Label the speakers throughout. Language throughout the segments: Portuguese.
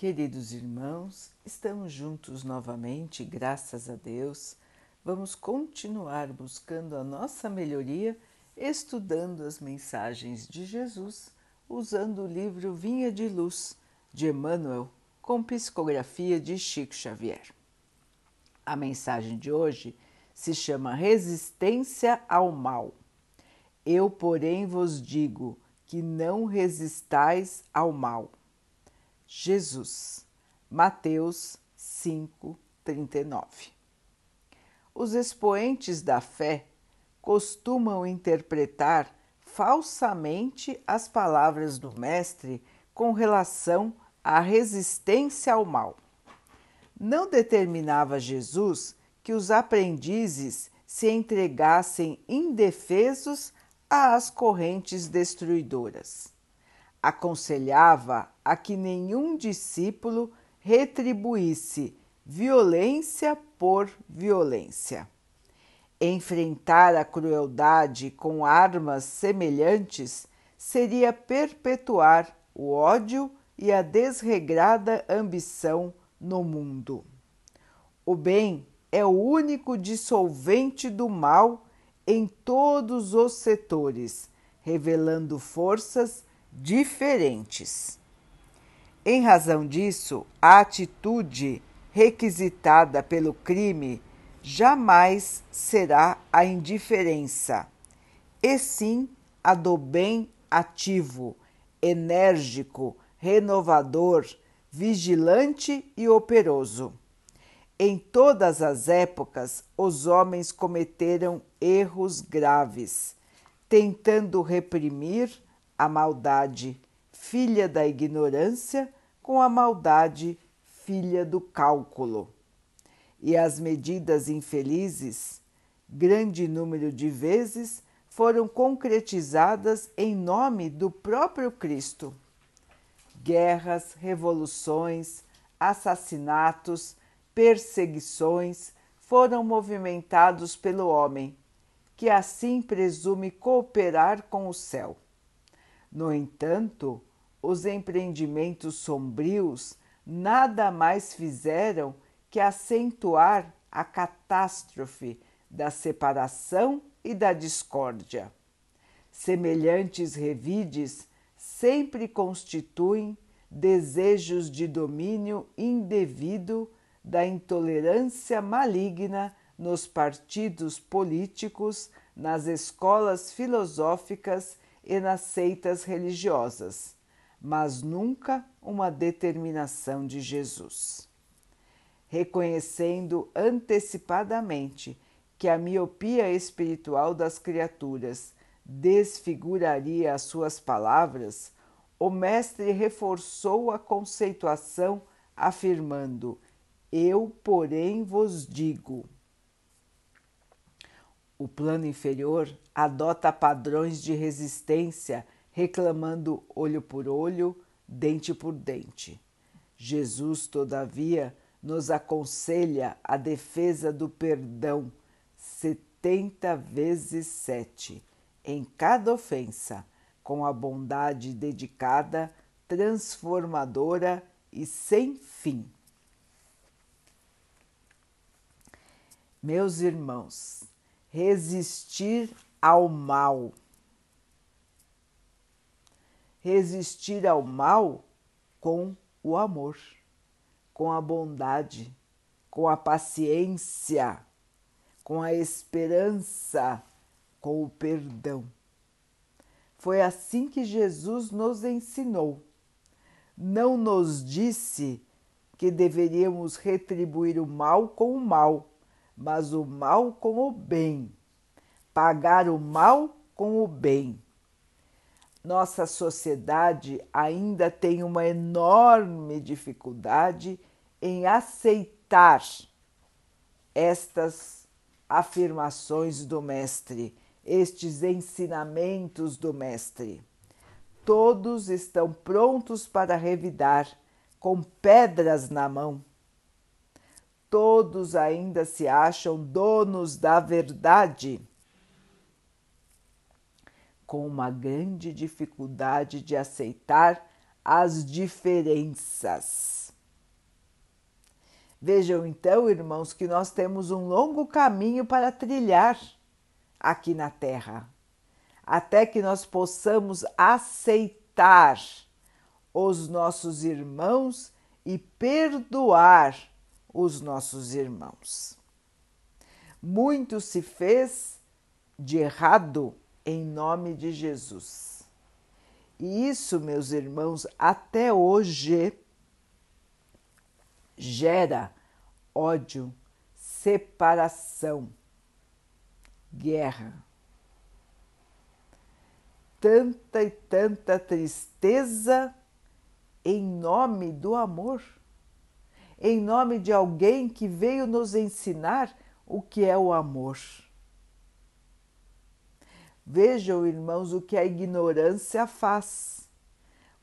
Speaker 1: Queridos irmãos, estamos juntos novamente, graças a Deus. Vamos continuar buscando a nossa melhoria, estudando as mensagens de Jesus, usando o livro Vinha de Luz, de Emmanuel, com psicografia de Chico Xavier. A mensagem de hoje se chama Resistência ao Mal. Eu, porém, vos digo que não resistais ao mal Jesus. Mateus 5, 39. Os expoentes da fé costumam interpretar falsamente as palavras do Mestre com relação à resistência ao mal. Não determinava Jesus que os aprendizes se entregassem indefesos às correntes destruidoras aconselhava a que nenhum discípulo retribuísse violência por violência. Enfrentar a crueldade com armas semelhantes seria perpetuar o ódio e a desregrada ambição no mundo. O bem é o único dissolvente do mal em todos os setores, revelando forças diferentes. Em razão disso, a atitude requisitada pelo crime jamais será a indiferença, e sim a do bem ativo, enérgico, renovador, vigilante e operoso. Em todas as épocas, os homens cometeram erros graves, tentando reprimir a maldade, filha da ignorância, com a maldade, filha do cálculo. E as medidas infelizes, grande número de vezes, foram concretizadas em nome do próprio Cristo. Guerras, revoluções, assassinatos, perseguições foram movimentados pelo homem, que assim presume cooperar com o céu. No entanto, os empreendimentos sombrios nada mais fizeram que acentuar a catástrofe da separação e da discórdia. Semelhantes revides sempre constituem desejos de domínio indevido da intolerância maligna nos partidos políticos, nas escolas filosóficas e nas seitas religiosas, mas nunca uma determinação de Jesus. Reconhecendo antecipadamente que a miopia espiritual das criaturas desfiguraria as suas palavras, o Mestre reforçou a conceituação, afirmando: Eu, porém, vos digo. O plano inferior adota padrões de resistência, reclamando olho por olho, dente por dente. Jesus, todavia, nos aconselha a defesa do perdão setenta vezes sete em cada ofensa, com a bondade dedicada, transformadora e sem fim. Meus irmãos, resistir ao mal. Resistir ao mal com o amor, com a bondade, com a paciência, com a esperança, com o perdão. Foi assim que Jesus nos ensinou. Não nos disse que deveríamos retribuir o mal com o mal, mas o mal com o bem, pagar o mal com o bem. Nossa sociedade ainda tem uma enorme dificuldade em aceitar estas afirmações do Mestre, estes ensinamentos do Mestre. Todos estão prontos para revidar, com pedras na mão todos ainda se acham donos da verdade, com uma grande dificuldade de aceitar as diferenças. Vejam então, irmãos, que nós temos um longo caminho para trilhar aqui na Terra, até que nós possamos aceitar os nossos irmãos e perdoar os nossos irmãos. Muito se fez de errado em nome de Jesus. E isso, meus irmãos, até hoje gera ódio, separação, guerra. Tanta e tanta tristeza em nome do amor, em nome de alguém que veio nos ensinar o que é o amor. Vejam, irmãos, o que a ignorância faz.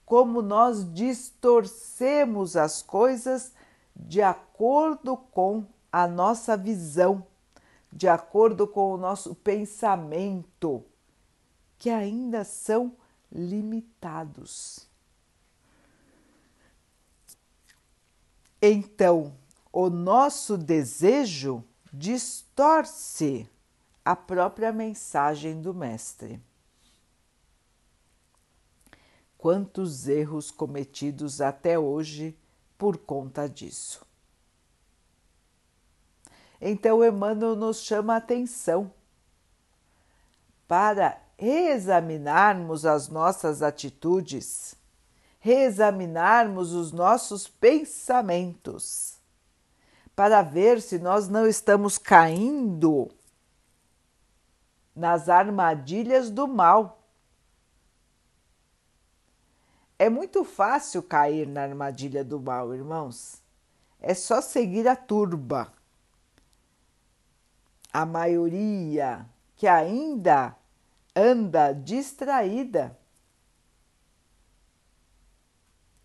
Speaker 1: Como nós distorcemos as coisas de acordo com a nossa visão, de acordo com o nosso pensamento, que ainda são limitados. Então, o nosso desejo distorce a própria mensagem do Mestre. Quantos erros cometidos até hoje por conta disso. Então, Emmanuel nos chama a atenção para reexaminarmos as nossas atitudes, reexaminarmos os nossos pensamentos, para ver se nós não estamos caindo nas armadilhas do mal é muito fácil cair na armadilha do mal, irmãos. É só seguir a turba. A maioria que ainda anda distraída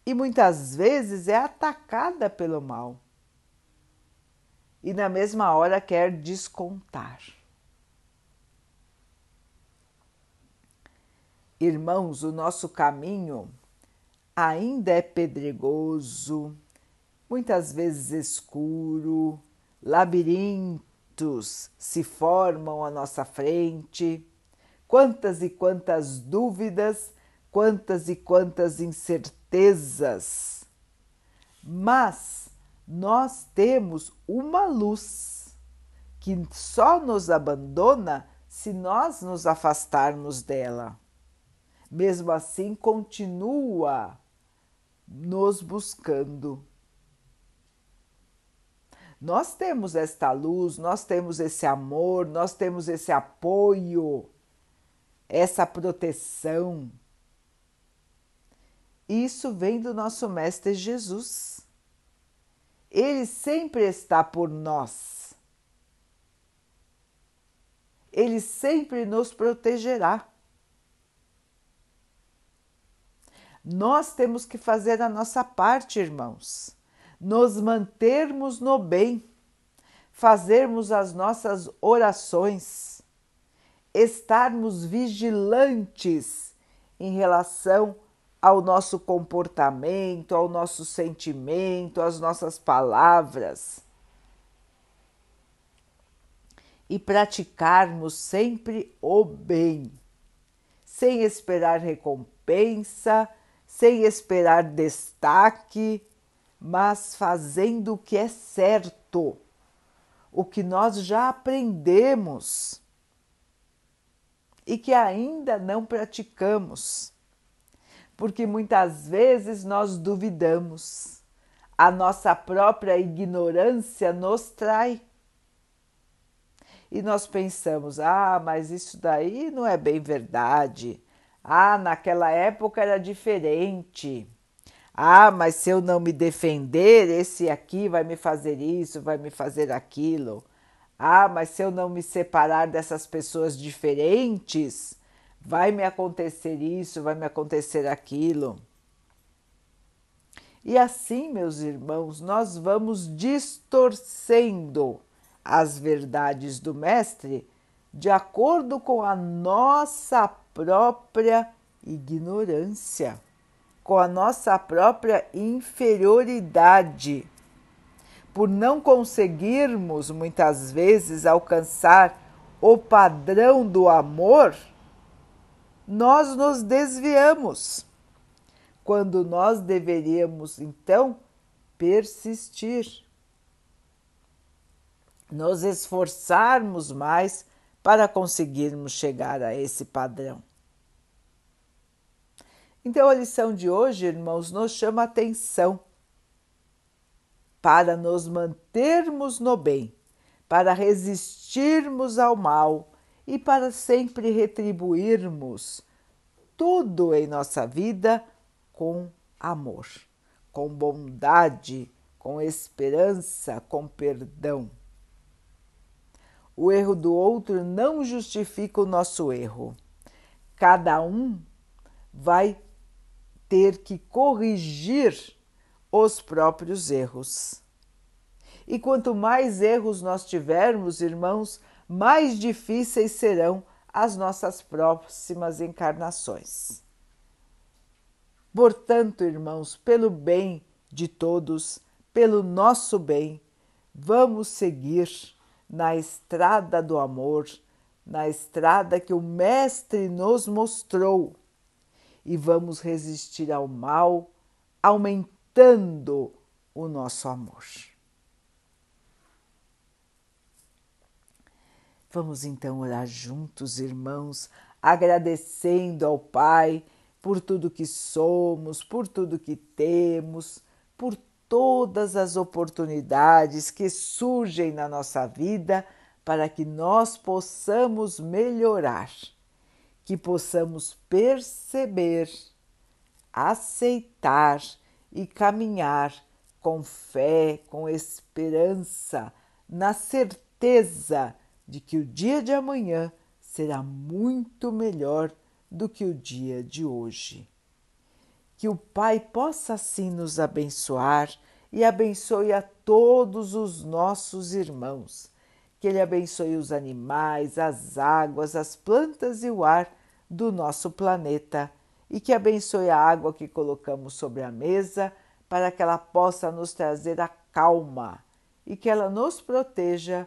Speaker 1: e muitas vezes é atacada pelo mal e na mesma hora quer descontar. Irmãos, o nosso caminho ainda é pedregoso, muitas vezes escuro, labirintos se formam à nossa frente, quantas e quantas dúvidas, quantas e quantas incertezas. Mas nós temos uma luz que só nos abandona se nós nos afastarmos dela. Mesmo assim, continua nos buscando. Nós temos esta luz, nós temos esse amor, nós temos esse apoio, essa proteção. Isso vem do nosso Mestre Jesus. Ele sempre está por nós. Ele sempre nos protegerá. Nós temos que fazer a nossa parte, irmãos, nos mantermos no bem, fazermos as nossas orações, estarmos vigilantes em relação ao nosso comportamento, ao nosso sentimento, às nossas palavras. E praticarmos sempre o bem, sem esperar recompensa sem esperar destaque, mas fazendo o que é certo, o que nós já aprendemos e que ainda não praticamos, porque muitas vezes nós duvidamos, a nossa própria ignorância nos trai. E nós pensamos: ah, mas isso daí não é bem verdade. Ah, naquela época era diferente. Ah, mas se eu não me defender, esse aqui vai me fazer isso, vai me fazer aquilo. Ah, mas se eu não me separar dessas pessoas diferentes, vai me acontecer isso, vai me acontecer aquilo. E assim, meus irmãos, nós vamos distorcendo as verdades do Mestre de acordo com a nossa própria ignorância, com a nossa própria inferioridade. por não conseguirmos muitas vezes alcançar o padrão do amor, nós nos desviamos, quando nós deveríamos então persistir, nos esforçarmos mais para conseguirmos chegar a esse padrão. Então, a lição de hoje, irmãos, nos chama atenção para nos mantermos no bem, para resistirmos ao mal e para sempre retribuirmos tudo em nossa vida com amor, com bondade, com esperança, com perdão. O erro do outro não justifica o nosso erro. Cada um vai ter que corrigir os próprios erros. E quanto mais erros nós tivermos, irmãos, mais difíceis serão as nossas próximas encarnações. Portanto, irmãos, pelo bem de todos, pelo nosso bem, vamos seguir na estrada do amor, na estrada que o Mestre nos mostrou, e vamos resistir ao mal, aumentando o nosso amor. Vamos então orar juntos, irmãos, agradecendo ao Pai por tudo que somos, por tudo que temos, por todas as oportunidades que surgem na nossa vida para que nós possamos melhorar, que possamos perceber, aceitar e caminhar com fé, com esperança, na certeza de que o dia de amanhã será muito melhor do que o dia de hoje. Que o Pai possa assim nos abençoar e abençoe a todos os nossos irmãos. Que Ele abençoe os animais, as águas, as plantas e o ar do nosso planeta e que abençoe a água que colocamos sobre a mesa para que ela possa nos trazer a calma e que ela nos proteja